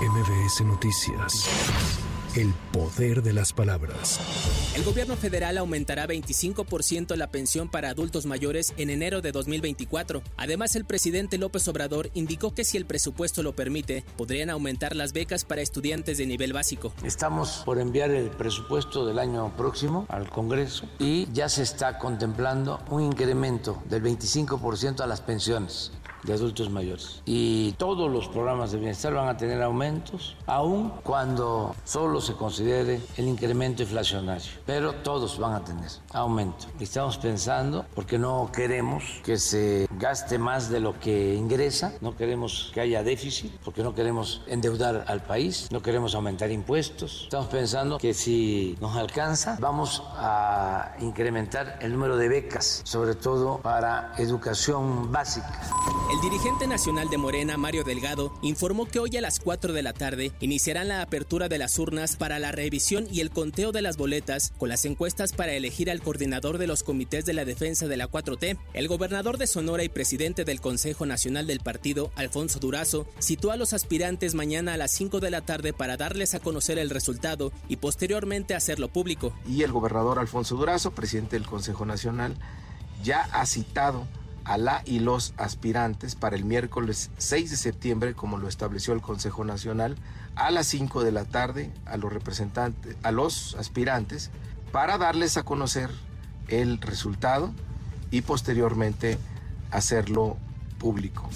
MBS Noticias. El poder de las palabras. El gobierno federal aumentará 25% la pensión para adultos mayores en enero de 2024. Además, el presidente López Obrador indicó que si el presupuesto lo permite, podrían aumentar las becas para estudiantes de nivel básico. Estamos por enviar el presupuesto del año próximo al Congreso y ya se está contemplando un incremento del 25% a las pensiones de adultos mayores. Y todos los programas de bienestar van a tener aumentos, aun cuando solo se considere el incremento inflacionario. Pero todos van a tener aumento. Estamos pensando, porque no queremos que se gaste más de lo que ingresa, no queremos que haya déficit, porque no queremos endeudar al país, no queremos aumentar impuestos. Estamos pensando que si nos alcanza, vamos a incrementar el número de becas, sobre todo para educación básica. El dirigente nacional de Morena, Mario Delgado, informó que hoy a las 4 de la tarde iniciarán la apertura de las urnas para la revisión y el conteo de las boletas con las encuestas para elegir al coordinador de los comités de la defensa de la 4T. El gobernador de Sonora y presidente del Consejo Nacional del Partido, Alfonso Durazo, citó a los aspirantes mañana a las 5 de la tarde para darles a conocer el resultado y posteriormente hacerlo público. Y el gobernador Alfonso Durazo, presidente del Consejo Nacional, ya ha citado a la y los aspirantes para el miércoles 6 de septiembre, como lo estableció el Consejo Nacional, a las 5 de la tarde a los representantes, a los aspirantes, para darles a conocer el resultado y posteriormente hacerlo público.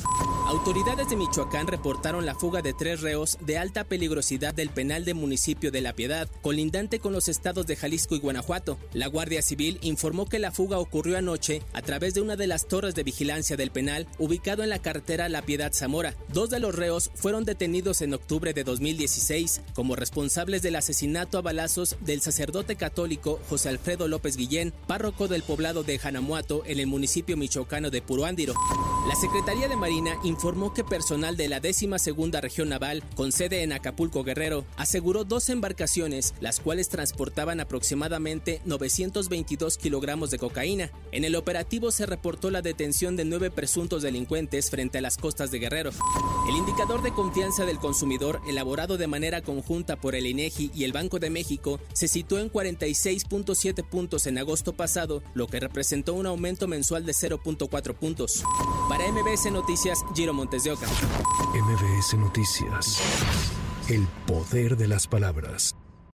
Autoridades de Michoacán reportaron la fuga de tres reos de alta peligrosidad del penal de municipio de La Piedad, colindante con los estados de Jalisco y Guanajuato. La Guardia Civil informó que la fuga ocurrió anoche a través de una de las torres de vigilancia del penal ubicado en la carretera La Piedad Zamora. Dos de los reos fueron detenidos en octubre de 2016 como responsables del asesinato a balazos del sacerdote católico José Alfredo López Guillén, párroco del poblado de Janamuato en el municipio michoacano de Puruándiro. La Secretaría de Marina informó que personal de la 12 Región Naval, con sede en Acapulco Guerrero, aseguró dos embarcaciones, las cuales transportaban aproximadamente 922 kilogramos de cocaína. En el operativo se reportó la detención de nueve presuntos delincuentes frente a las costas de Guerrero. El indicador de confianza del consumidor, elaborado de manera conjunta por el INEGI y el Banco de México, se situó en 46.7 puntos en agosto pasado, lo que representó un aumento mensual de 0.4 puntos. Para MBS Noticias, Giro Montes de Oca. MBS Noticias. El poder de las palabras.